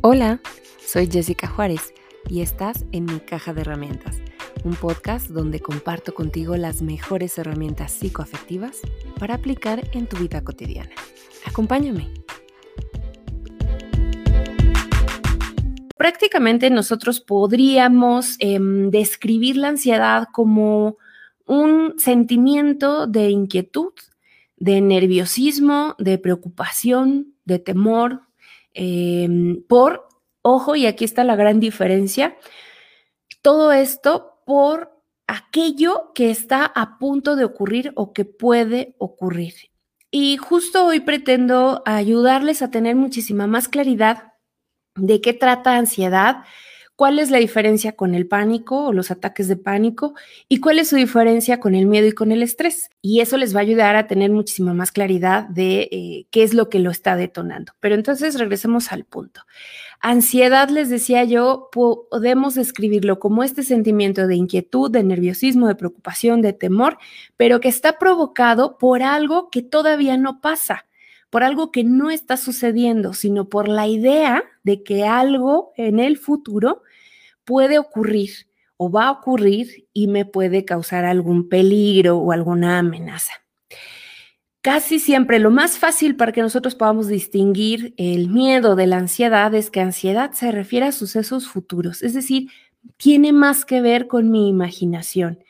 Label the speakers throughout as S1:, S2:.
S1: Hola, soy Jessica Juárez y estás en mi caja de herramientas, un podcast donde comparto contigo las mejores herramientas psicoafectivas para aplicar en tu vida cotidiana. Acompáñame. Prácticamente nosotros podríamos em, describir la ansiedad como un sentimiento de inquietud, de nerviosismo, de preocupación, de temor, Em, por, ojo, y aquí está la gran diferencia, todo esto por aquello que está a punto de ocurrir o que puede ocurrir. Y justo hoy pretendo ayudarles a tener muchísima más claridad de qué trata ansiedad, cuál es la diferencia con el pánico o los ataques de pánico y cuál es su diferencia con el miedo y con el estrés. Y eso les va a ayudar a tener muchísima más claridad de eh, qué es lo que lo está detonando. Pero entonces regresemos al punto. Ansiedad, les decía yo, podemos describirlo como este sentimiento de inquietud, de nerviosismo, de preocupación, de temor, pero que está provocado por algo que todavía no pasa por algo que no está sucediendo, sino por la idea de que algo en el futuro puede ocurrir o va a ocurrir y me puede causar algún peligro o alguna amenaza. Casi siempre lo más fácil para que nosotros podamos distinguir el miedo de la ansiedad es que ansiedad se refiere a sucesos futuros, es decir, tiene más que ver con mi imaginación.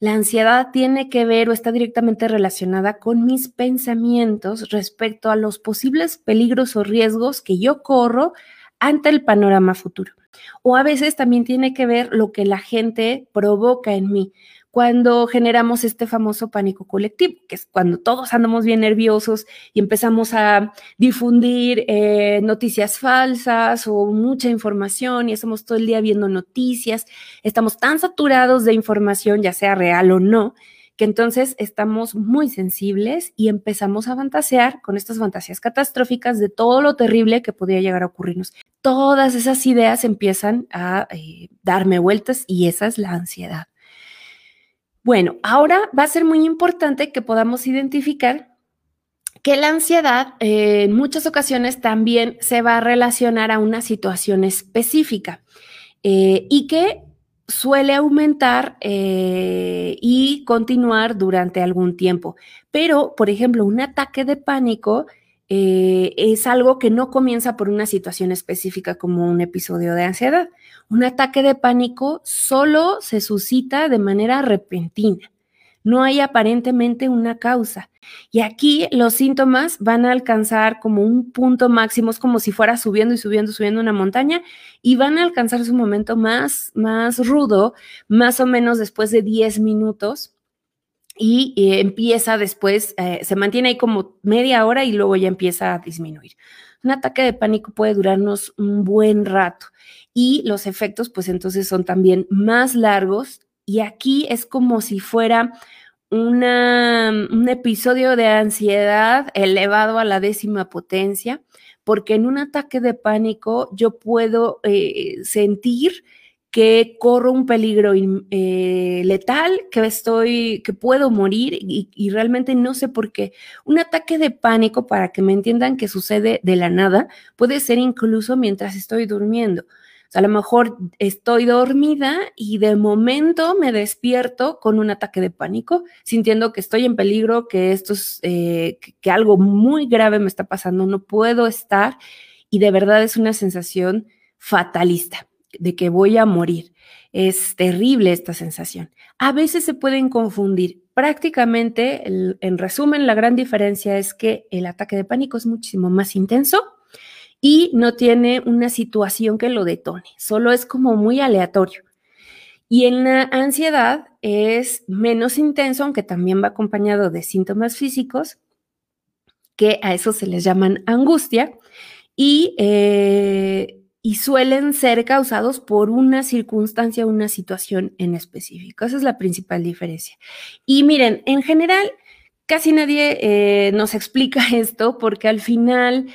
S1: La ansiedad tiene que ver o está directamente relacionada con mis pensamientos respecto a los posibles peligros o riesgos que yo corro ante el panorama futuro. O a veces también tiene que ver lo que la gente provoca en mí cuando generamos este famoso pánico colectivo, que es cuando todos andamos bien nerviosos y empezamos a difundir eh, noticias falsas o mucha información y estamos todo el día viendo noticias, estamos tan saturados de información, ya sea real o no, que entonces estamos muy sensibles y empezamos a fantasear con estas fantasías catastróficas de todo lo terrible que podría llegar a ocurrirnos todas esas ideas empiezan a eh, darme vueltas y esa es la ansiedad. Bueno, ahora va a ser muy importante que podamos identificar que la ansiedad eh, en muchas ocasiones también se va a relacionar a una situación específica eh, y que suele aumentar y continuar durante algún tiempo. Pero, por ejemplo, un ataque de pánico eh, es algo que no comienza por una situación específica como un episodio de ansiedad. Un ataque de pánico solo se suscita de manera repentina. No hay aparentemente una causa. Y aquí los síntomas van a alcanzar como un punto máximo, es como si fuera subiendo y subiendo, subiendo una montaña, y van a alcanzar su momento más, más rudo, más o menos después de 10 minutos y eh, empieza después, eh, se mantiene ahí como media hora y luego ya empieza a disminuir. Un ataque de pánico puede durarnos un buen rato y los efectos pues entonces son también más largos y aquí es como si fuera un episodio de ansiedad elevado a la décima potencia, porque en un ataque de pánico yo puedo eh, sentir que corro un peligro eh, letal, que estoy, que puedo morir y, realmente no sé por qué. Un ataque de pánico, para que me entiendan que sucede de la nada, puede ser incluso mientras estoy durmiendo. O sea, a lo mejor estoy dormida y de momento me despierto con un ataque de pánico, sintiendo que estoy en peligro, que esto es, eh, que algo muy grave me está pasando, no puedo estar y de verdad es una sensación fatalista de que voy a morir. Es terrible esta sensación. A veces se pueden confundir. Prácticamente, en resumen, la gran diferencia es que el ataque de pánico es muchísimo más intenso y no tiene una situación que lo detone, solo es como muy aleatorio. Y en la ansiedad es menos intenso, aunque también va acompañado de síntomas físicos, que a eso se les llaman angustia. Y eh, y suelen ser causados por una circunstancia, una situación en específico. Esa es la principal diferencia. Y miren, en general, casi nadie eh, nos explica esto porque al final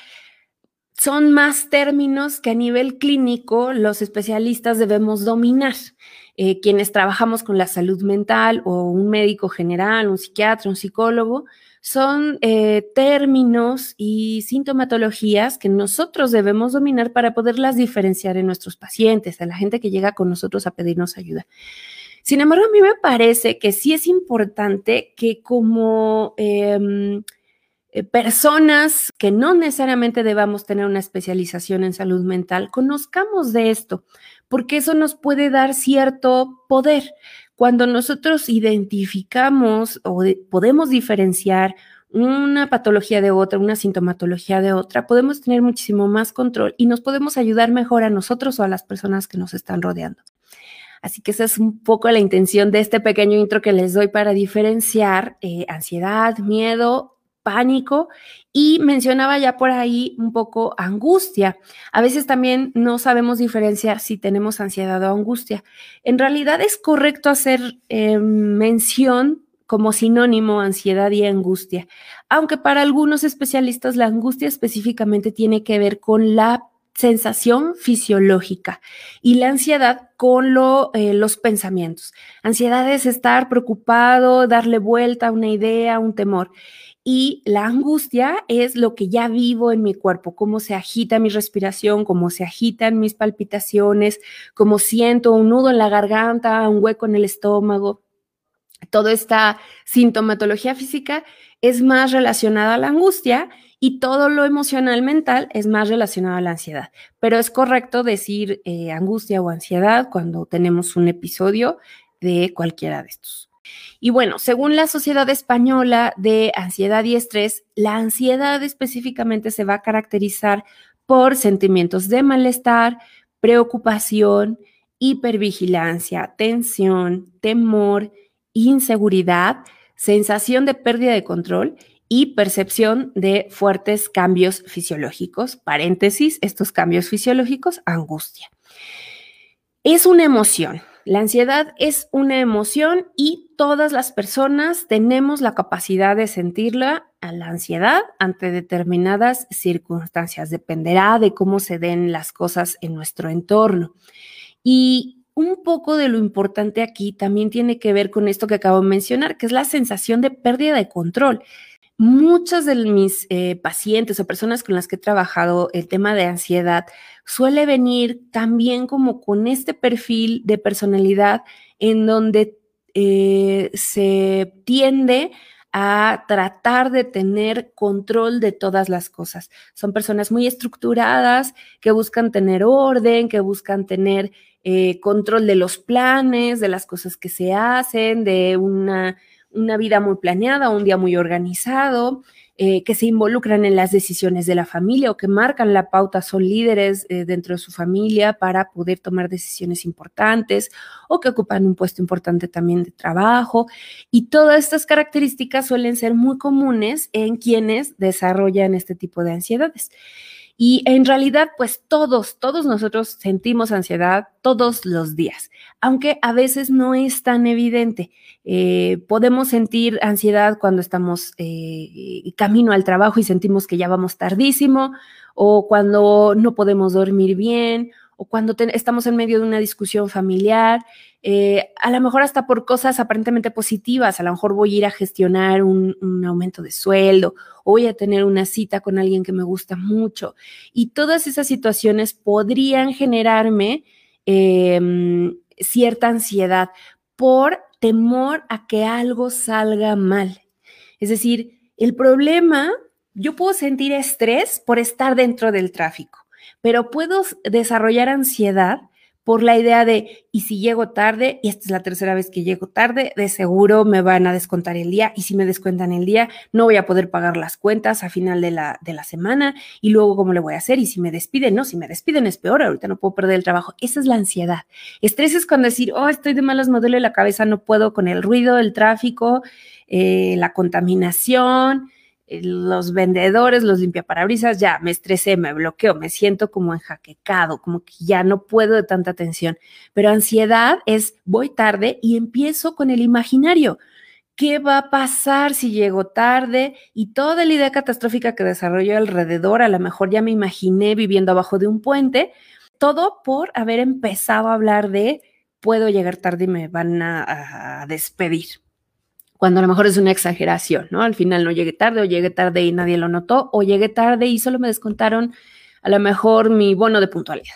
S1: son más términos que a nivel clínico los especialistas debemos dominar. Eh, quienes trabajamos con la salud mental o un médico general, un psiquiatra, un psicólogo, son eh, términos y sintomatologías que nosotros debemos dominar para poderlas diferenciar en nuestros pacientes, a la gente que llega con nosotros a pedirnos ayuda. Sin embargo, a mí me parece que sí es importante que como em, eh, personas que no necesariamente debamos tener una especialización en salud mental, conozcamos de esto, porque eso nos puede dar cierto poder. Cuando nosotros identificamos o podemos diferenciar una patología de otra, una sintomatología de otra, podemos tener muchísimo más control y nos podemos ayudar mejor a nosotros o a las personas que nos están rodeando. Así que esa es un poco la intención de este pequeño intro que les doy para diferenciar eh, ansiedad, miedo, pánico y mencionaba ya por ahí un poco angustia. A veces también no sabemos diferenciar si tenemos ansiedad o angustia. En realidad es correcto hacer eh, mención como sinónimo ansiedad y angustia, aunque para algunos especialistas la angustia específicamente tiene que ver con la sensación fisiológica y la ansiedad con lo, eh, los pensamientos. Ansiedad es estar preocupado, darle vuelta a una idea, un temor. Y la angustia es lo que ya vivo en mi cuerpo, cómo se agita mi respiración, cómo se agitan mis palpitaciones, cómo siento un nudo en la garganta, un hueco en el estómago. Toda esta sintomatología física es más relacionada a la angustia y todo lo emocional mental es más relacionado a la ansiedad. Pero es correcto decir eh, angustia o ansiedad cuando tenemos un episodio de cualquiera de estos. Y bueno, según la Sociedad Española de Ansiedad y Estrés, la ansiedad específicamente se va a caracterizar por sentimientos de malestar, preocupación, hipervigilancia, tensión, temor, inseguridad, sensación de pérdida de control y percepción de fuertes cambios fisiológicos, paréntesis, estos cambios fisiológicos, angustia. Es una emoción. La ansiedad es una emoción y todas las personas tenemos la capacidad de sentirla a la ansiedad ante determinadas circunstancias. Dependerá de cómo se den las cosas en nuestro entorno. Y un poco de lo importante aquí también tiene que ver con esto que acabo de mencionar, que es la sensación de pérdida de control. Muchos de mis eh, pacientes o personas con las que he trabajado el tema de ansiedad suele venir también como con este perfil de personalidad en donde eh, se tiende a tratar de tener control de todas las cosas. Son personas muy estructuradas que buscan tener orden, que buscan tener eh, control de los planes, de las cosas que se hacen, de una una vida muy planeada, un día muy organizado, eh, que se involucran en las decisiones de la familia o que marcan la pauta, son líderes eh, dentro de su familia para poder tomar decisiones importantes o que ocupan un puesto importante también de trabajo. Y todas estas características suelen ser muy comunes en quienes desarrollan este tipo de ansiedades. Y en realidad, pues todos, todos nosotros sentimos ansiedad todos los días, aunque a veces no es tan evidente. Eh, podemos sentir ansiedad cuando estamos eh, camino al trabajo y sentimos que ya vamos tardísimo, o cuando no podemos dormir bien, o cuando estamos en medio de una discusión familiar, eh, a lo mejor hasta por cosas aparentemente positivas, a lo mejor voy a ir a gestionar un, aumento de sueldo o voy a tener una cita con alguien que me gusta mucho. Y todas esas situaciones podrían generarme em, cierta ansiedad por temor a que algo salga mal. Es decir, el problema, yo puedo sentir estrés por estar dentro del tráfico, pero puedo desarrollar ansiedad por la idea de, y si llego tarde, y esta es la tercera vez que llego tarde, de seguro me van a descontar el día, y si me descuentan el día, no voy a poder pagar las cuentas a final de la, de la semana, y luego cómo le voy a hacer, y si me despiden, no, si me despiden es peor, ahorita no puedo perder el trabajo. Esa es la ansiedad. Estrés es cuando decir, oh, estoy de malas, me duele la cabeza, no puedo con el ruido, el tráfico, eh, la contaminación, los vendedores, los limpiaparabrisas, ya me estresé, me bloqueo, me siento como enjaquecado, como que ya no puedo de tanta tensión. Pero ansiedad es voy tarde y empiezo con el imaginario. ¿Qué va a pasar si llego tarde? Y toda la idea catastrófica que desarrollo alrededor, a lo mejor ya me imaginé viviendo abajo de un puente, todo por haber empezado a hablar de puedo llegar tarde y me van a, a despedir cuando a lo mejor es una exageración, ¿no? Al final no llegué tarde o llegué tarde y nadie lo notó o llegué tarde y solo me descontaron a lo mejor mi bono de puntualidad.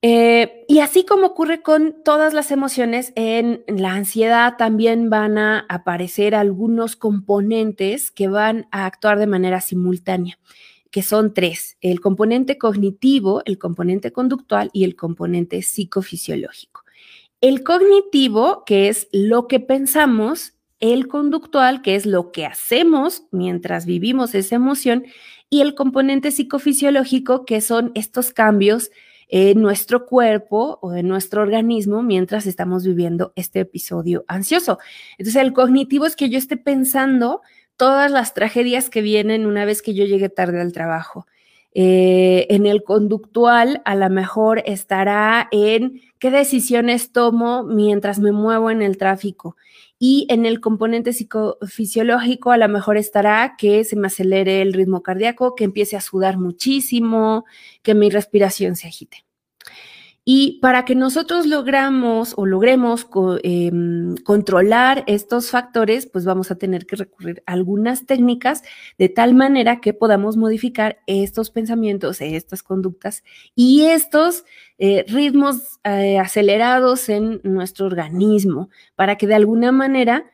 S1: Eh, y así como ocurre con todas las emociones, en la ansiedad también van a aparecer algunos componentes que van a actuar de manera simultánea, que son tres, el componente cognitivo, el componente conductual y el componente psicofisiológico. El cognitivo, que es lo que pensamos, el conductual, que es lo que hacemos mientras vivimos esa emoción, y el componente psicofisiológico, que son estos cambios en nuestro cuerpo o en nuestro organismo mientras estamos viviendo este episodio ansioso. Entonces, el cognitivo es que yo esté pensando todas las tragedias que vienen una vez que yo llegue tarde al trabajo. Eh, en el conductual, a lo mejor estará en qué decisiones tomo mientras me muevo en el tráfico. Y en el componente psicofisiológico, a lo mejor estará que se me acelere el ritmo cardíaco, que empiece a sudar muchísimo, que mi respiración se agite. Y para que nosotros logramos o logremos em, controlar estos factores, pues vamos a tener que recurrir a algunas técnicas de tal manera que podamos modificar estos pensamientos, estas conductas y estos eh, ritmos eh, acelerados en nuestro organismo para que de alguna manera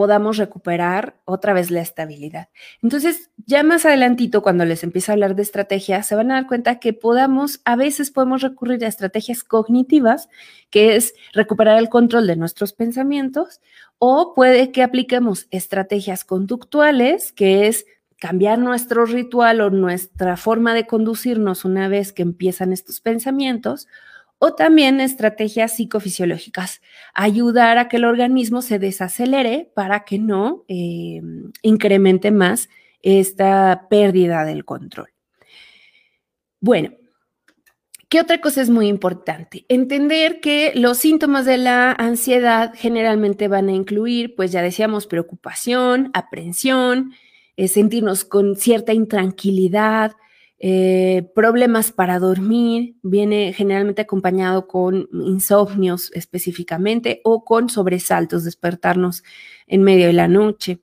S1: podamos recuperar otra vez la estabilidad. Entonces, ya más adelantito, cuando les empiezo a hablar de estrategias, se van a dar cuenta que podamos, a veces podemos recurrir a estrategias cognitivas, que es recuperar el control de nuestros pensamientos, o puede que apliquemos estrategias conductuales, que es cambiar nuestro ritual o nuestra forma de conducirnos una vez que empiezan estos pensamientos, o también estrategias psicofisiológicas, ayudar a que el organismo se desacelere para que no eh, incremente más esta pérdida del control. Bueno, ¿Qué otra cosa es muy importante? Entender que los síntomas de la ansiedad generalmente van a incluir, pues ya decíamos, preocupación, aprensión, eh, sentirnos con cierta intranquilidad, eh, problemas para dormir, viene generalmente acompañado con insomnios específicamente o con sobresaltos, despertarnos en medio de la noche.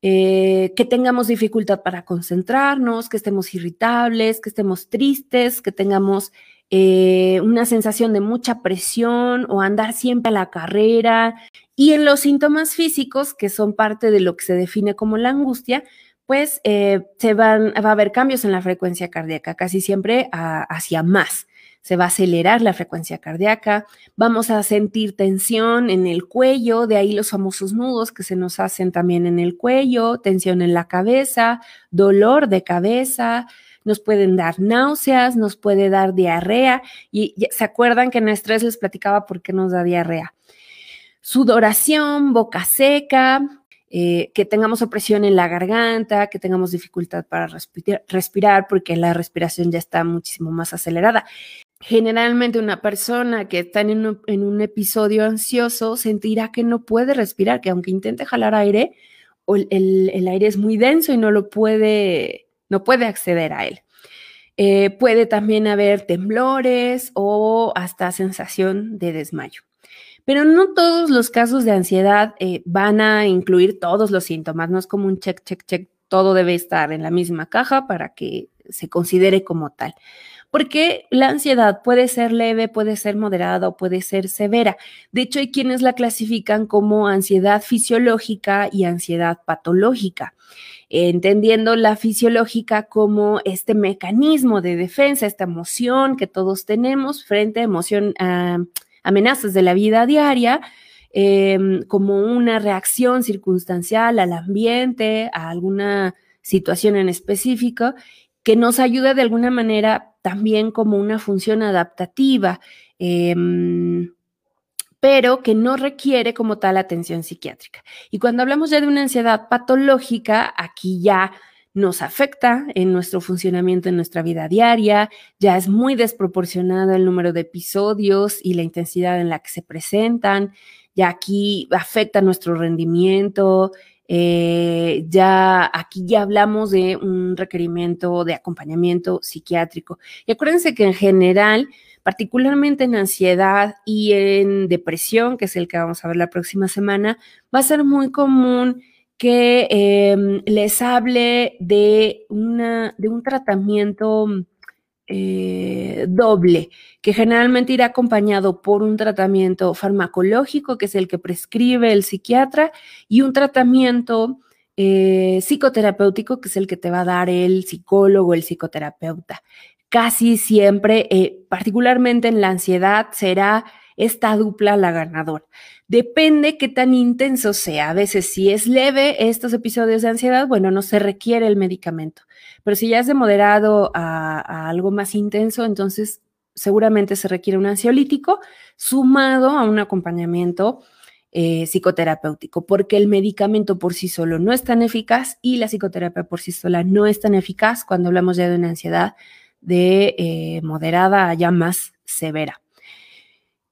S1: Eh, que tengamos dificultad para concentrarnos, que estemos irritables, que estemos tristes, que tengamos eh, una sensación de mucha presión o andar siempre a la carrera. Y en los síntomas físicos, que son parte de lo que se define como la angustia, pues eh, se van, va a haber cambios en la frecuencia cardíaca, casi siempre hacia más. Se va a acelerar la frecuencia cardíaca, vamos a sentir tensión en el cuello, de ahí los famosos nudos que se nos hacen también en el cuello, tensión en la cabeza, dolor de cabeza, nos pueden dar náuseas, nos puede dar diarrea. Y se acuerdan que en estrés les platicaba por qué nos da diarrea. Sudoración, boca seca, eh, que tengamos opresión en la garganta, que tengamos dificultad para respirar, porque la respiración ya está muchísimo más acelerada. Generalmente una persona que está en un, episodio ansioso sentirá que no puede respirar, que aunque intente jalar aire, el, aire es muy denso y no lo puede, no puede acceder a él. Eh, puede también haber temblores o hasta sensación de desmayo. Pero no todos los casos de ansiedad eh, van a incluir todos los síntomas, no es como un check, check, check, todo debe estar en la misma caja para que se considere como tal. Porque la ansiedad puede ser leve, puede ser moderada o puede ser severa. De hecho, hay quienes la clasifican como ansiedad fisiológica y ansiedad patológica entendiendo la fisiológica como este mecanismo de defensa, esta emoción que todos tenemos frente a emoción, ah, amenazas de la vida diaria, em, como una reacción circunstancial al ambiente, a alguna situación en específico, que nos ayuda de alguna manera también como una función adaptativa, em, pero que no requiere como tal atención psiquiátrica. Y cuando hablamos ya de una ansiedad patológica, aquí ya nos afecta en nuestro funcionamiento en nuestra vida diaria, ya es muy desproporcionado el número de episodios y la intensidad en la que se presentan, ya aquí afecta nuestro rendimiento, Eh, ya aquí ya hablamos de un requerimiento de acompañamiento psiquiátrico. Y acuérdense que en general, particularmente en ansiedad y en depresión, que es el que vamos a ver la próxima semana, va a ser muy común que em, les hable de, una, de un tratamiento eh, doble, que generalmente irá acompañado por un tratamiento farmacológico, que es el que prescribe el psiquiatra, y un tratamiento eh, psicoterapéutico, que es el que te va a dar el psicólogo, el psicoterapeuta. Casi siempre, eh, particularmente en la ansiedad, será esta dupla la ganadora. Depende qué tan intenso sea. A veces si es leve estos episodios de ansiedad, bueno, no se requiere el medicamento. Pero si ya es de moderado a, algo más intenso, entonces seguramente se requiere un ansiolítico sumado a un acompañamiento eh, psicoterapéutico, porque el medicamento por sí solo no es tan eficaz y la psicoterapia por sí sola no es tan eficaz cuando hablamos ya de una ansiedad de eh, moderada a ya más severa.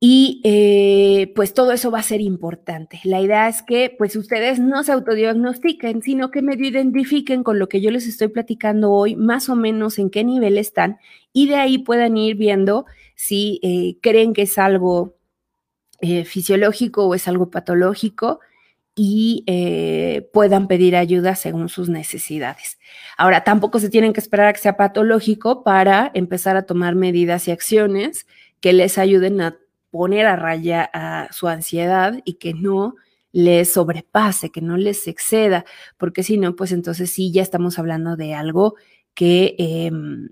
S1: Y eh, pues todo eso va a ser importante. La idea es que pues ustedes no se autodiagnostiquen, sino que medio identifiquen con lo que yo les estoy platicando hoy, más o menos en qué nivel están, y de ahí puedan ir viendo si eh, creen que es algo eh, fisiológico o es algo patológico y puedan pedir ayuda según sus necesidades. Ahora, tampoco se tienen que esperar a que sea patológico para empezar a tomar medidas y acciones que les ayuden a poner a raya a su ansiedad y que no les sobrepase, que no les exceda, porque si no, pues entonces sí ya estamos hablando de algo que em,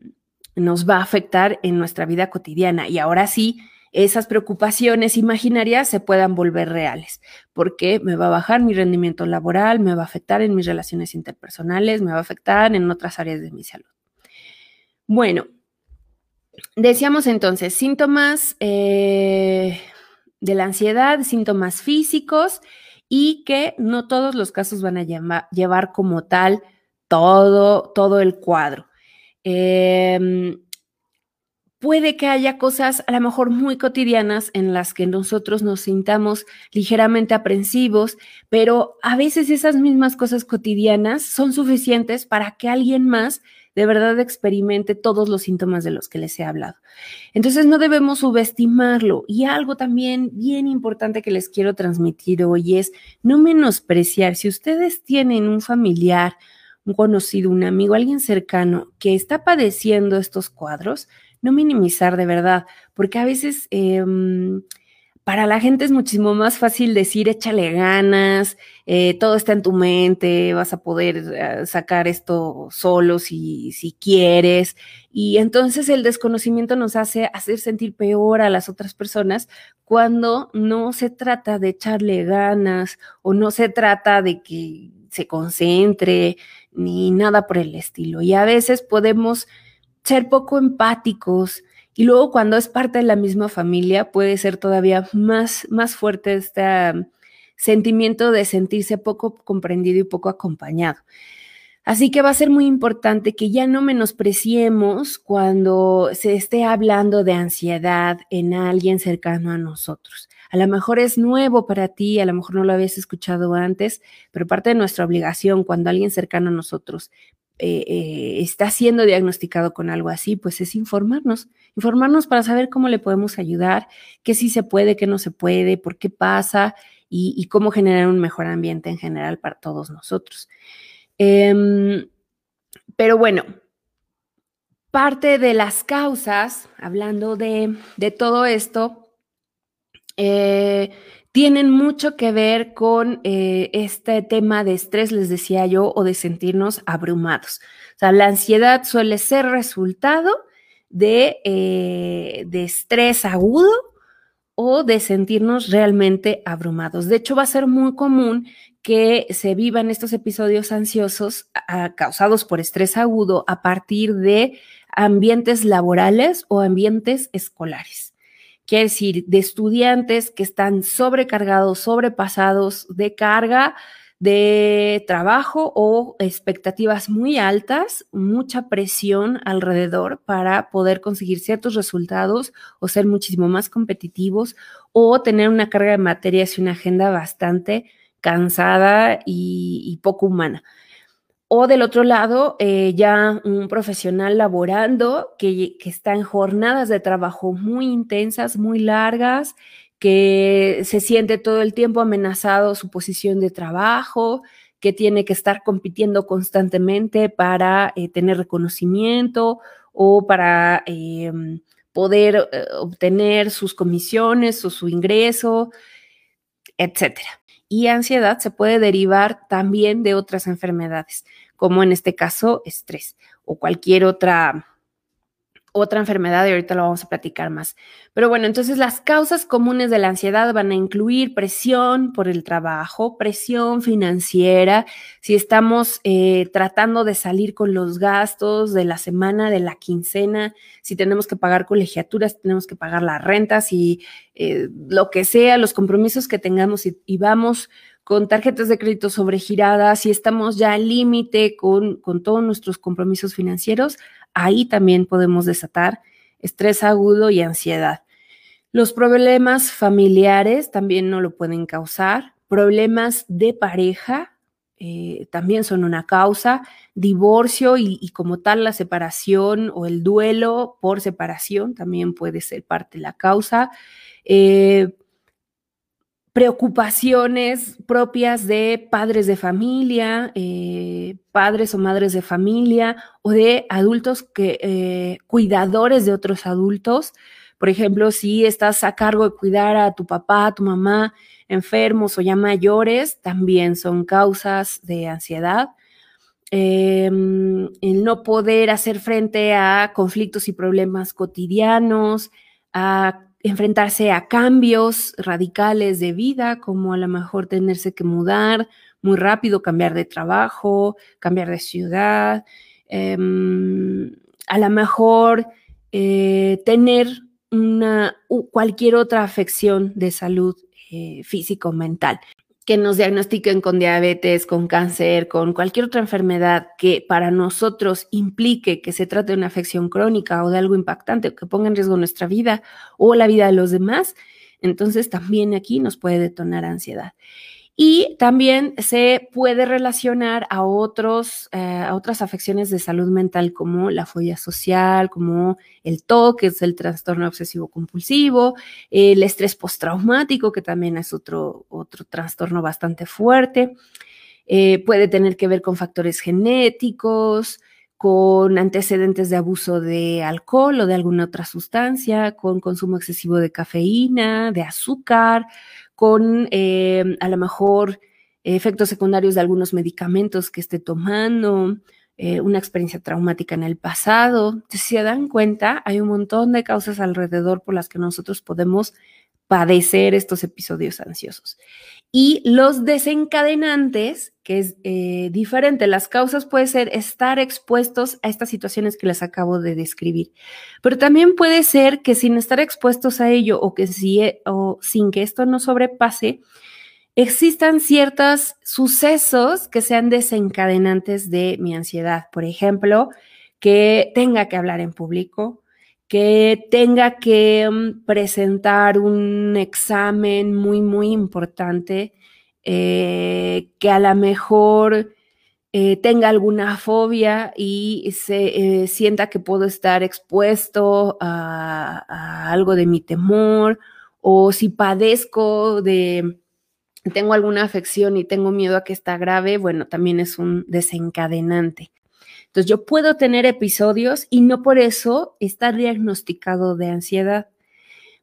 S1: nos va a afectar en nuestra vida cotidiana. Y ahora sí, esas preocupaciones imaginarias se puedan volver reales, porque me va a bajar mi rendimiento laboral, me va a afectar en mis relaciones interpersonales, me va a afectar en otras áreas de mi salud. Bueno, Decíamos entonces, síntomas eh, de la ansiedad, síntomas físicos y que no todos los casos van a llevar como tal todo, todo el cuadro. Em, puede que haya cosas a lo mejor muy cotidianas en las que nosotros nos sintamos ligeramente aprensivos, pero a veces esas mismas cosas cotidianas son suficientes para que alguien más de verdad experimente todos los síntomas de los que les he hablado. Entonces no debemos subestimarlo. Y algo también bien importante que les quiero transmitir hoy es no menospreciar. Si ustedes tienen un familiar, un conocido, un amigo, alguien cercano que está padeciendo estos cuadros, no minimizar de verdad, porque a veces... Em, para la gente es muchísimo más fácil decir échale ganas, eh, todo está en tu mente, vas a poder eh, sacar esto solo si, si quieres. Y entonces el desconocimiento nos hace hacer sentir peor a las otras personas cuando no se trata de echarle ganas o no se trata de que se concentre ni nada por el estilo. Y a veces podemos ser poco empáticos y luego cuando es parte de la misma familia puede ser todavía más, más fuerte este sentimiento de sentirse poco comprendido y poco acompañado. Así que va a ser muy importante que ya no menospreciemos cuando se esté hablando de ansiedad en alguien cercano a nosotros. A lo mejor es nuevo para ti, a lo mejor no lo habías escuchado antes, pero parte de nuestra obligación cuando alguien cercano a nosotros eh, eh, está siendo diagnosticado con algo así, pues es informarnos, informarnos para saber cómo le podemos ayudar, qué sí se puede, qué no se puede, por qué pasa y, cómo generar un mejor ambiente en general para todos nosotros. Em, pero bueno, parte de las causas, hablando de, todo esto, eh, tienen mucho que ver con eh, este tema de estrés, les decía yo, o de sentirnos abrumados. O sea, la ansiedad suele ser resultado de, eh, de estrés agudo o de sentirnos realmente abrumados. De hecho, va a ser muy común que se vivan estos episodios ansiosos causados por estrés agudo a partir de ambientes laborales o ambientes escolares. Quiere decir, de estudiantes que están sobrecargados, sobrepasados de carga, de trabajo o expectativas muy altas, mucha presión alrededor para poder conseguir ciertos resultados o ser muchísimo más competitivos o tener una carga de materias y una agenda bastante cansada y, poco humana. O del otro lado, eh, ya un profesional laborando que, que está en jornadas de trabajo muy intensas, muy largas, que se siente todo el tiempo amenazado su posición de trabajo, que tiene que estar compitiendo constantemente para eh, tener reconocimiento o para em, poder eh, obtener sus comisiones o su ingreso, etcétera. Y ansiedad se puede derivar también de otras enfermedades, como en este caso estrés o cualquier otra otra enfermedad y ahorita lo vamos a platicar más. Pero bueno, entonces las causas comunes de la ansiedad van a incluir presión por el trabajo, presión financiera, si estamos eh, tratando de salir con los gastos de la semana, de la quincena, si tenemos que pagar colegiaturas, tenemos que pagar las rentas y eh, lo que sea, los compromisos que tengamos y, vamos con tarjetas de crédito sobregiradas, si estamos ya al límite con, con todos nuestros compromisos financieros, ahí también podemos desatar estrés agudo y ansiedad. Los problemas familiares también no lo pueden causar. Problemas de pareja eh, también son una causa. Divorcio y, como tal la separación o el duelo por separación también puede ser parte de la causa. Eh, preocupaciones propias de padres de familia, eh, padres o madres de familia o de adultos que, eh, cuidadores de otros adultos. Por ejemplo, si estás a cargo de cuidar a tu papá, a tu mamá enfermos o ya mayores, también son causas de ansiedad. Em, el no poder hacer frente a conflictos y problemas cotidianos, a enfrentarse a cambios radicales de vida, como a lo mejor tenerse que mudar muy rápido, cambiar de trabajo, cambiar de ciudad, em, a lo mejor eh, tener una, cualquier otra afección de salud eh, físico-mental que nos diagnostiquen con diabetes, con cáncer, con cualquier otra enfermedad que para nosotros implique que se trate de una afección crónica o de algo impactante que ponga en riesgo nuestra vida o la vida de los demás, entonces también aquí nos puede detonar ansiedad. Y también se puede relacionar a, otros, eh, a otras afecciones de salud mental como la fobia social, como el TOC, que es el trastorno obsesivo compulsivo, el estrés postraumático, que también es otro, otro trastorno bastante fuerte. Eh, puede tener que ver con factores genéticos, con antecedentes de abuso de alcohol o de alguna otra sustancia, con consumo excesivo de cafeína, de azúcar, con eh, a lo mejor efectos secundarios de algunos medicamentos que esté tomando, eh, una experiencia traumática en el pasado. si se dan cuenta, hay un montón de causas alrededor por las que nosotros podemos padecer estos episodios ansiosos. Y los desencadenantes, que es eh, diferente, las causas puede ser estar expuestos a estas situaciones que les acabo de describir, pero también puede ser que sin estar expuestos a ello o que si, o sin que esto no sobrepase, existan ciertos sucesos que sean desencadenantes de mi ansiedad. Por ejemplo, que tenga que hablar en público, que tenga que mm, presentar un examen muy, muy importante, eh, que a lo mejor eh, tenga alguna fobia y se eh, sienta que puedo estar expuesto a, algo de mi temor, o si padezco de, tengo alguna afección y tengo miedo a que está grave, bueno, también es un desencadenante. Entonces yo puedo tener episodios y no por eso estar diagnosticado de ansiedad,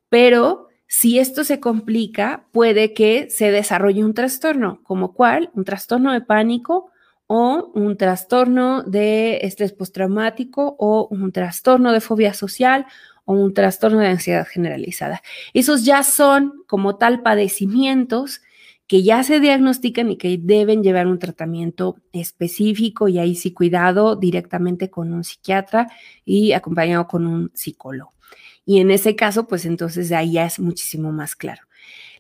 S1: pero si esto se complica, puede que se desarrolle un trastorno, como cuál, un trastorno de pánico o un trastorno de estrés postraumático o un trastorno de fobia social o un trastorno de ansiedad generalizada. Esos ya son como tal padecimientos que ya se diagnostican y que deben llevar un tratamiento específico y ahí sí cuidado directamente con un psiquiatra y acompañado con un psicólogo. Y en ese caso, pues entonces ahí ya es muchísimo más claro.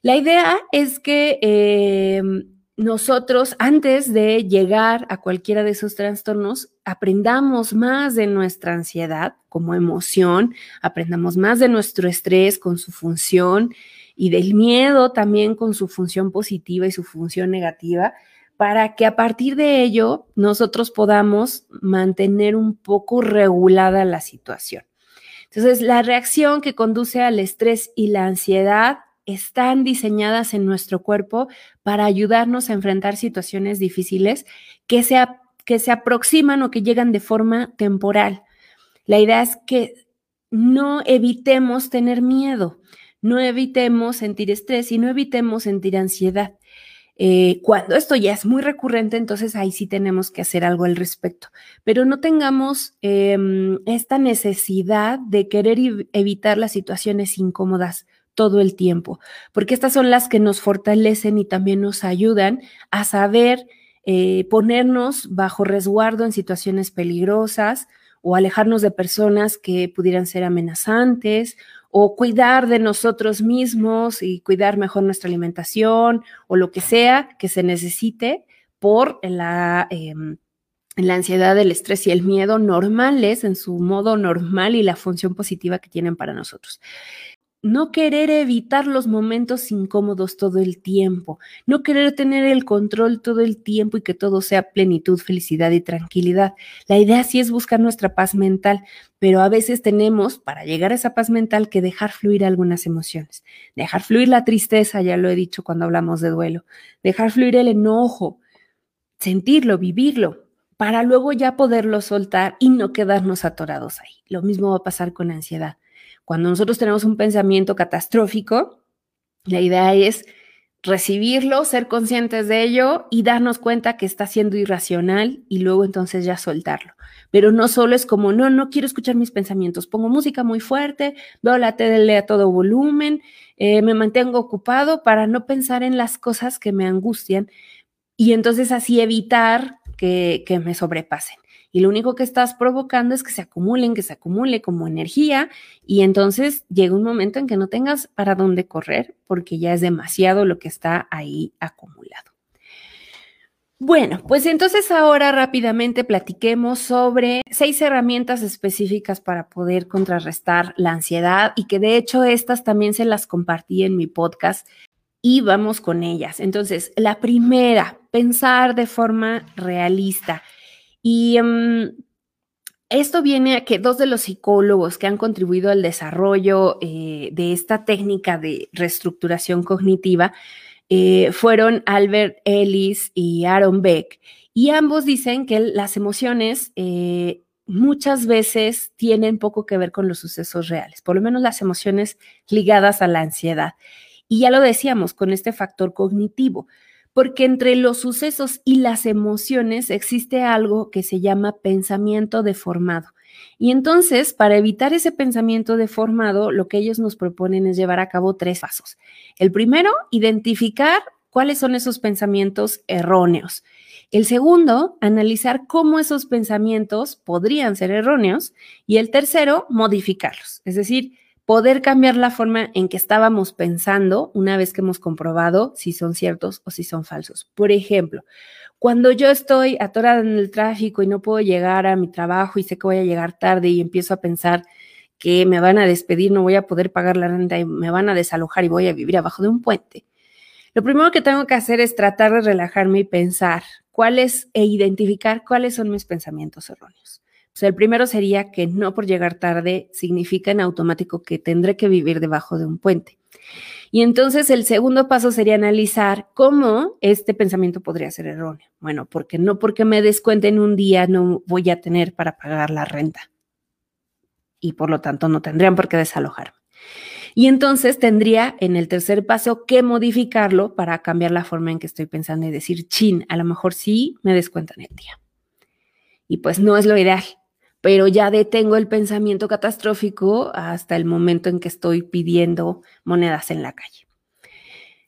S1: La idea es que em, nosotros, antes de llegar a cualquiera de esos trastornos, aprendamos más de nuestra ansiedad como emoción, aprendamos más de nuestro estrés con su función y del miedo también con su función positiva y su función negativa, para que a partir de ello nosotros podamos mantener un poco regulada la situación. Entonces, la reacción que conduce al estrés y la ansiedad están diseñadas en nuestro cuerpo para ayudarnos a enfrentar situaciones difíciles que se, que se aproximan o que llegan de forma temporal. La idea es que no evitemos tener miedo, no evitemos sentir estrés y no evitemos sentir ansiedad. Eh, cuando esto ya es muy recurrente, entonces ahí sí tenemos que hacer algo al respecto, pero no tengamos em, esta necesidad de querer evitar las situaciones incómodas todo el tiempo, porque estas son las que nos fortalecen y también nos ayudan a saber eh, ponernos bajo resguardo en situaciones peligrosas o alejarnos de personas que pudieran ser amenazantes o cuidar de nosotros mismos y cuidar mejor nuestra alimentación o lo que sea que se necesite por la, em, la ansiedad, el estrés y el miedo normales en su modo normal y la función positiva que tienen para nosotros no querer evitar los momentos incómodos todo el tiempo, no querer tener el control todo el tiempo y que todo sea plenitud, felicidad y tranquilidad. La idea sí es buscar nuestra paz mental, pero a veces tenemos, para llegar a esa paz mental, que dejar fluir algunas emociones. Dejar fluir la tristeza, ya lo he dicho cuando hablamos de duelo. Dejar fluir el enojo, sentirlo, vivirlo, para luego ya poderlo soltar y no quedarnos atorados ahí. Lo mismo va a pasar con ansiedad cuando nosotros tenemos un pensamiento catastrófico, la idea es recibirlo, ser conscientes de ello y darnos cuenta que está siendo irracional y luego entonces ya soltarlo. Pero no solo es como, no, no quiero escuchar mis pensamientos, pongo música muy fuerte, veo la tele a todo volumen, eh, me mantengo ocupado para no pensar en las cosas que me angustian y entonces así evitar que, que me sobrepasen y lo único que estás provocando es que se acumulen, que se acumule como energía y entonces llega un momento en que no tengas para dónde correr porque ya es demasiado lo que está ahí acumulado. Bueno, pues entonces ahora rápidamente platiquemos sobre seis herramientas específicas para poder contrarrestar la ansiedad y que de hecho estas también se las compartí en mi podcast y vamos con ellas. Entonces, la primera, pensar de forma realista. Y em, esto viene a que dos de los psicólogos que han contribuido al desarrollo eh, de esta técnica de reestructuración cognitiva eh, fueron Albert Ellis y Aaron Beck. Y ambos dicen que las emociones eh, muchas veces tienen poco que ver con los sucesos reales, por lo menos las emociones ligadas a la ansiedad. Y ya lo decíamos con este factor cognitivo porque entre los sucesos y las emociones existe algo que se llama pensamiento deformado. Y entonces, para evitar ese pensamiento deformado, lo que ellos nos proponen es llevar a cabo tres pasos. El primero, identificar cuáles son esos pensamientos erróneos. El segundo, analizar cómo esos pensamientos podrían ser erróneos. Y el tercero, modificarlos. Es decir, poder cambiar la forma en que estábamos pensando una vez que hemos comprobado si son ciertos o si son falsos. Por ejemplo, cuando yo estoy atorada en el tráfico y no puedo llegar a mi trabajo y sé que voy a llegar tarde y empiezo a pensar que me van a despedir, no voy a poder pagar la renta y me van a desalojar y voy a vivir abajo de un puente. Lo primero que tengo que hacer es tratar de relajarme y pensar cuáles e identificar cuáles son mis pensamientos erróneos. O sea, el primero sería que no por llegar tarde significa en automático que tendré que vivir debajo de un puente. Y entonces el segundo paso sería analizar cómo este pensamiento podría ser erróneo. Bueno, porque no porque me descuente en un día no voy a tener para pagar la renta. Y por lo tanto no tendrían por qué desalojarme. Y entonces tendría en el tercer paso que modificarlo para cambiar la forma en que estoy pensando y decir, chin, a lo mejor sí me descuentan el día. Y pues no es lo ideal pero ya detengo el pensamiento catastrófico hasta el momento en que estoy pidiendo monedas en la calle.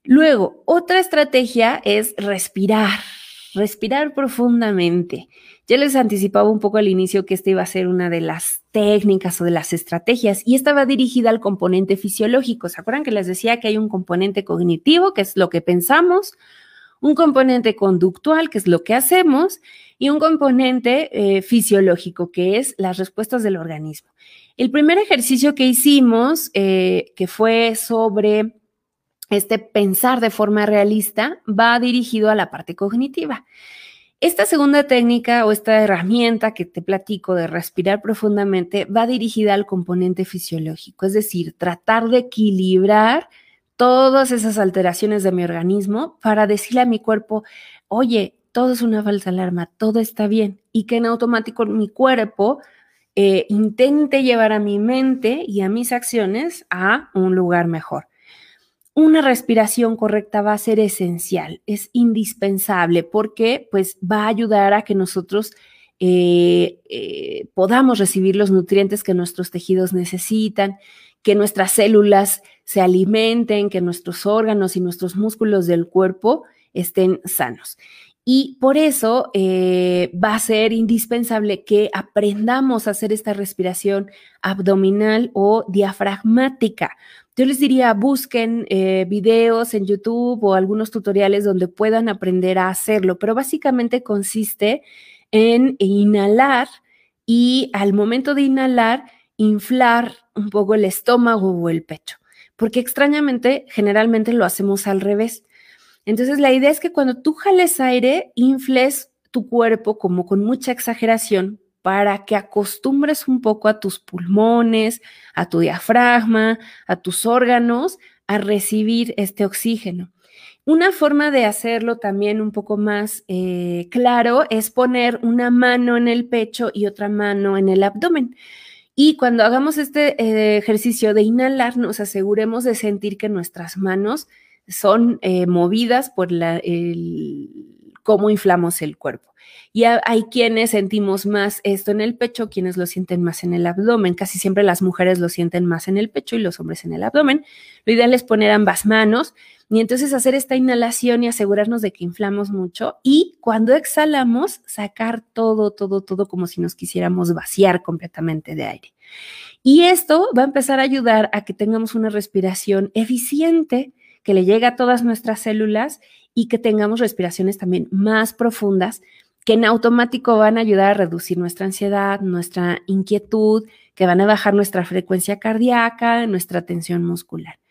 S1: Luego, otra estrategia es respirar, respirar profundamente. Ya les anticipaba un poco al inicio que esta iba a ser una de las técnicas o de las estrategias y estaba dirigida al componente fisiológico. ¿Se acuerdan que les decía que hay un componente cognitivo, que es lo que pensamos, un componente conductual, que es lo que hacemos, y un componente eh, fisiológico, que es las respuestas del organismo. El primer ejercicio que hicimos, eh, que fue sobre este pensar de forma realista va dirigido a la parte cognitiva. Esta segunda técnica o esta herramienta que te platico de respirar profundamente va dirigida al componente fisiológico, es decir, tratar de equilibrar todas esas alteraciones de mi organismo para decirle a mi cuerpo, oye, todo es una falsa alarma, todo está bien, y que en automático mi cuerpo eh, intente llevar a mi mente y a mis acciones a un lugar mejor. Una respiración correcta va a ser esencial, es indispensable porque pues va a ayudar a que nosotros eh, eh, podamos recibir los nutrientes que nuestros tejidos necesitan, que nuestras células se alimenten, que nuestros órganos y nuestros músculos del cuerpo estén sanos. Y por eso eh, va a ser indispensable que aprendamos a hacer esta respiración abdominal o diafragmática. Yo les diría, busquen eh, videos en YouTube o algunos tutoriales donde puedan aprender a hacerlo, pero básicamente consiste en inhalar y al momento de inhalar, inflar un poco el estómago o el pecho, porque extrañamente generalmente lo hacemos al revés. Entonces, la idea es que cuando tú jales aire, infles tu cuerpo como con mucha exageración para que acostumbres un poco a tus pulmones, a tu diafragma, a tus órganos a recibir este oxígeno. Una forma de hacerlo también un poco más eh, claro es poner una mano en el pecho y otra mano en el abdomen. Y cuando hagamos este eh, ejercicio de inhalar, nos aseguremos de sentir que nuestras manos son eh, movidas por la, cómo inflamos el cuerpo. Y hay quienes sentimos más esto en el pecho, quienes lo sienten más en el abdomen. Casi siempre las mujeres lo sienten más en el pecho y los hombres en el abdomen. Lo ideal es poner ambas manos y entonces hacer esta inhalación y asegurarnos de que inflamos mucho. Y cuando exhalamos, sacar todo, todo, todo como si nos quisiéramos vaciar completamente de aire. Y esto va a empezar a ayudar a que tengamos una respiración eficiente que le llegue a todas nuestras células y que tengamos respiraciones también más profundas que en automático van a ayudar a reducir nuestra ansiedad, nuestra inquietud, que van a bajar nuestra frecuencia cardíaca, nuestra tensión muscular.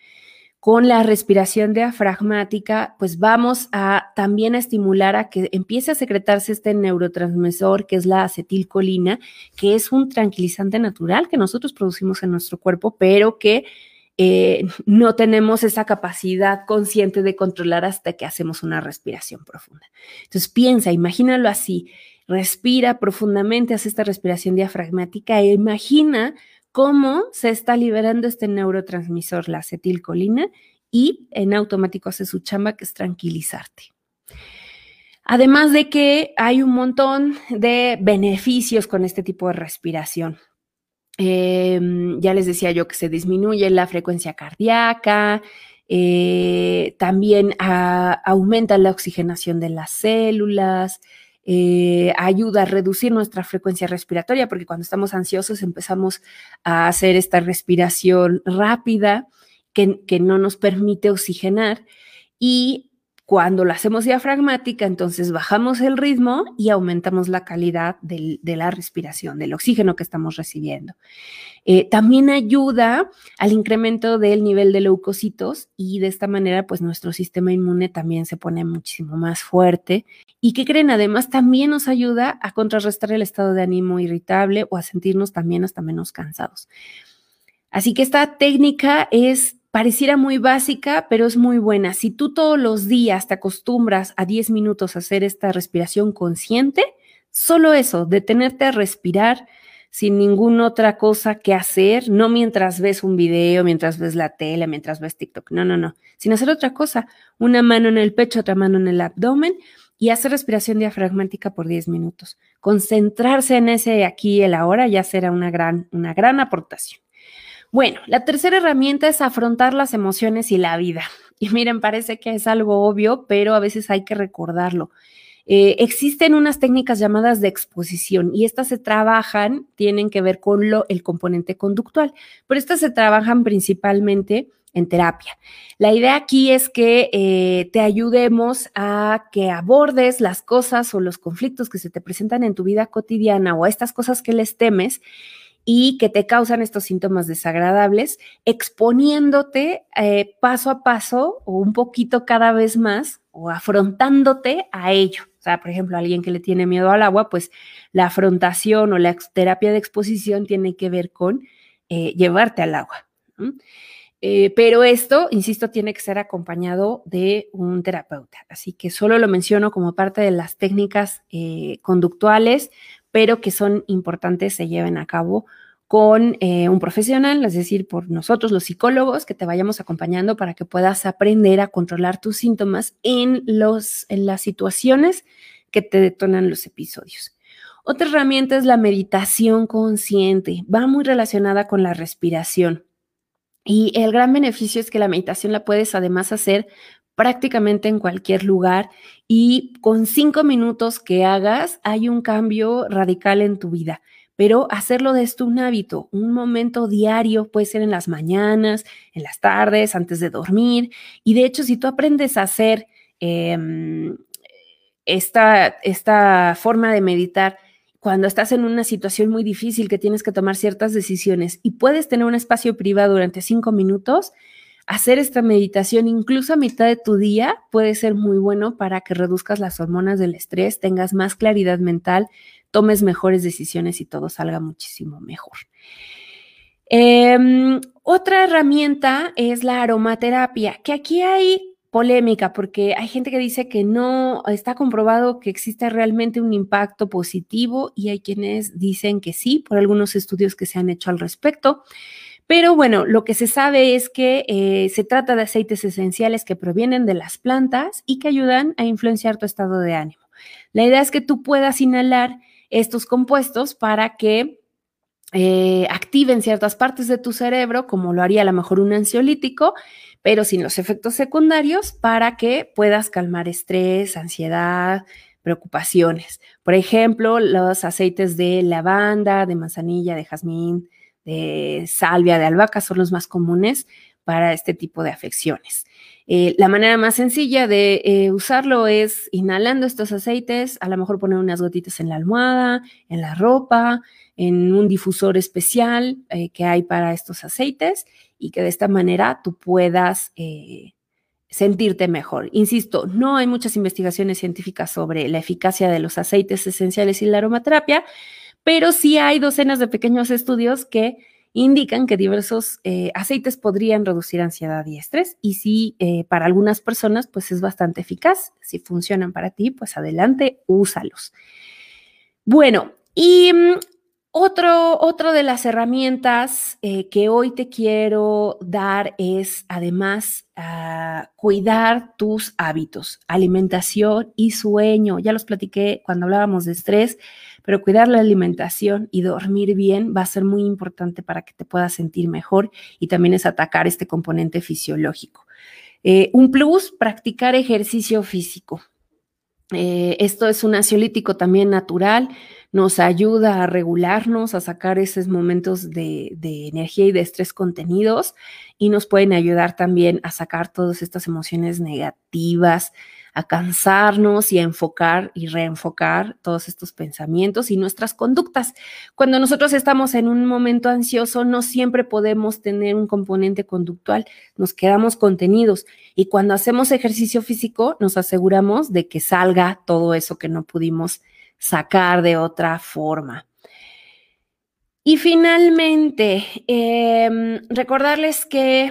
S1: Con la respiración diafragmática, pues vamos a también estimular a que empiece a secretarse este neurotransmisor que es la acetilcolina, que es un tranquilizante natural que nosotros producimos en nuestro cuerpo, pero que eh, no tenemos esa capacidad consciente de controlar hasta que hacemos una respiración profunda. Entonces piensa, imagínalo así, respira profundamente, hace esta respiración diafragmática e imagina cómo se está liberando este neurotransmisor, la acetilcolina, y en automático hace su chamba que es tranquilizarte. Además de que hay un montón de beneficios con este tipo de respiración. Em, ya les decía yo que se disminuye la frecuencia cardíaca, eh, también aumenta la oxigenación de las células, eh, ayuda a reducir nuestra frecuencia respiratoria, porque cuando estamos ansiosos empezamos a hacer esta respiración rápida que, que no nos permite oxigenar. Y cuando lo hacemos diafragmática, entonces bajamos el ritmo y aumentamos la calidad de la respiración, del oxígeno que estamos recibiendo. Eh, también ayuda al incremento del nivel de leucocitos y de esta manera, pues nuestro sistema inmune también se pone muchísimo más fuerte. ¿Y qué creen? Además, también nos ayuda a contrarrestar el estado de ánimo irritable o a sentirnos también hasta menos cansados. Así que esta técnica es pareciera muy básica, pero es muy buena. Si tú todos los días te acostumbras a 10 minutos a hacer esta respiración consciente, solo eso, detenerte a respirar sin ninguna otra cosa que hacer, no mientras ves un video, mientras ves la tele, mientras ves TikTok, no, no, no, sin hacer otra cosa, una mano en el pecho, otra mano en el abdomen y hacer respiración diafragmática por 10 minutos. Concentrarse en ese aquí y el ahora ya será una gran, una gran aportación. Bueno, la tercera herramienta es afrontar las emociones y la vida. Y miren, parece que es algo obvio, pero a veces hay que recordarlo. Eh, existen unas técnicas llamadas de exposición y estas se trabajan, tienen que ver con lo, el componente conductual, pero estas se trabajan principalmente en terapia. La idea aquí es que eh, te ayudemos a que abordes las cosas o los conflictos que se te presentan en tu vida cotidiana o a estas cosas que les temes y que te causan estos síntomas desagradables, exponiéndote eh, paso a paso o un poquito cada vez más o afrontándote a ello. O sea, por ejemplo, alguien que le tiene miedo al agua, pues la afrontación o la terapia de exposición tiene que ver con eh, llevarte al agua. Eh, pero esto, insisto, tiene que ser acompañado de un terapeuta. Así que solo lo menciono como parte de las técnicas conductuales, pero que son importantes, se lleven a cabo con eh, un profesional, es decir, por nosotros los psicólogos, que te vayamos acompañando para que puedas aprender a controlar tus síntomas en, los, en las situaciones que te detonan los episodios. Otra herramienta es la meditación consciente, va muy relacionada con la respiración. Y el gran beneficio es que la meditación la puedes además hacer prácticamente en cualquier lugar y con cinco minutos que hagas hay un cambio radical en tu vida. Pero hacerlo de esto un hábito, un momento diario, puede ser en las mañanas, en las tardes, antes de dormir. Y de hecho, si tú aprendes a hacer em, esta, esta forma de meditar cuando estás en una situación muy difícil que tienes que tomar ciertas decisiones y puedes tener un espacio privado durante cinco minutos, hacer esta meditación incluso a mitad de tu día puede ser muy bueno para que reduzcas las hormonas del estrés, tengas más claridad mental, tomes mejores decisiones y todo salga muchísimo mejor. Em, otra herramienta es la aromaterapia, que aquí hay polémica porque hay gente que dice que no está comprobado que exista realmente un impacto positivo y hay quienes dicen que sí por algunos estudios que se han hecho al respecto. Pero bueno, lo que se sabe es que eh, se trata de aceites esenciales que provienen de las plantas y que ayudan a influenciar tu estado de ánimo. La idea es que tú puedas inhalar estos compuestos para que eh, activen ciertas partes de tu cerebro, como lo haría a lo mejor un ansiolítico, pero sin los efectos secundarios para que puedas calmar estrés, ansiedad, preocupaciones. Por ejemplo, los aceites de lavanda, de manzanilla, de jazmín, de salvia, de albahaca son los más comunes para este tipo de afecciones. Eh, la manera más sencilla de eh, usarlo es inhalando estos aceites, a lo mejor poner unas gotitas en la almohada, en la ropa, en un difusor especial eh, que hay para estos aceites y que de esta manera tú puedas sentirte mejor. Insisto, no hay muchas investigaciones científicas sobre la eficacia de los aceites esenciales y la aromaterapia, pero sí hay docenas de pequeños estudios que indican que diversos eh, aceites podrían reducir ansiedad y estrés y si eh, para algunas personas pues es bastante eficaz, si funcionan para ti, pues adelante, úsalos. Bueno, y mm, otro, otro de las herramientas eh, que hoy te quiero dar es además ah, cuidar tus hábitos, alimentación y sueño. Ya los platiqué cuando hablábamos de estrés, pero cuidar la alimentación y dormir bien va a ser muy importante para que te puedas sentir mejor y también es atacar este componente fisiológico. Eh, un plus, practicar ejercicio físico. Eh, esto es un ansiolítico también natural nos ayuda a regularnos, a sacar esos momentos de, energía y de estrés contenidos y nos pueden ayudar también a sacar todas estas emociones negativas, a cansarnos y a enfocar y reenfocar todos estos pensamientos y nuestras conductas. Cuando nosotros estamos en un momento ansioso, no siempre podemos tener un componente conductual, nos quedamos contenidos y cuando hacemos ejercicio físico nos aseguramos de que salga todo eso que no pudimos sacar de otra forma. Y finalmente, em, recordarles que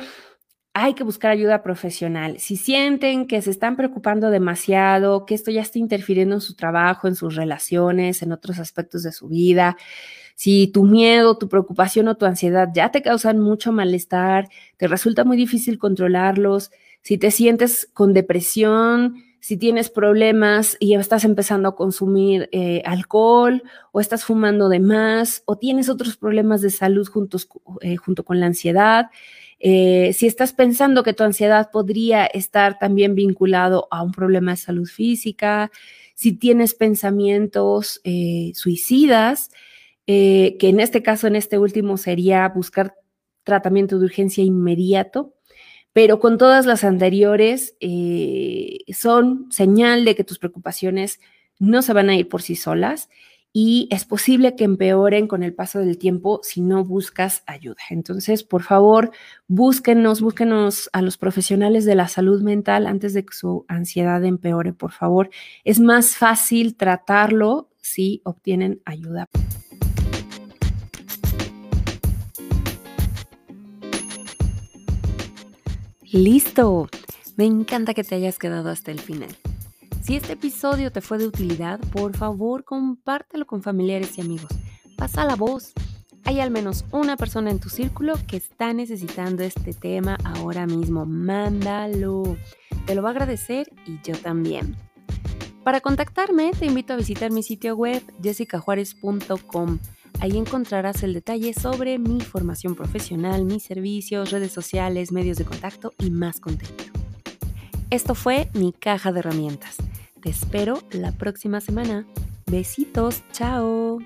S1: hay que buscar ayuda profesional. Si sienten que se están preocupando demasiado, que esto ya está interfiriendo en su trabajo, en sus relaciones, en otros aspectos de su vida, si tu miedo, tu preocupación o tu ansiedad ya te causan mucho malestar, te resulta muy difícil controlarlos, si te sientes con depresión, si tienes problemas y estás empezando a consumir eh, alcohol o estás fumando de más o tienes otros problemas de salud juntos, eh, junto con la ansiedad. Eh, si estás pensando que tu ansiedad podría estar también vinculado a un problema de salud física, si tienes pensamientos suicidas, que en este caso, en este último, sería buscar tratamiento de urgencia inmediato pero con todas las anteriores eh, son señal de que tus preocupaciones no se van a ir por sí solas y es posible que empeoren con el paso del tiempo si no buscas ayuda. Entonces, por favor, búsquenos, búsquenos a los profesionales de la salud mental antes de que su ansiedad empeore, por favor. Es más fácil tratarlo si obtienen ayuda. Listo. Me encanta que te hayas quedado hasta el final. Si este episodio te fue de utilidad, por favor compártelo con familiares y amigos. Pasa la voz. Hay al menos una persona en tu círculo que está necesitando este tema ahora mismo. Mándalo. Te lo va a agradecer y yo también. Para contactarme, te invito a visitar mi sitio web jessicajuárez.com. Ahí encontrarás el detalle sobre mi formación profesional, mis servicios, redes sociales, medios de contacto y más contenido. Esto fue mi caja de herramientas. Te espero la próxima semana. Besitos, chao.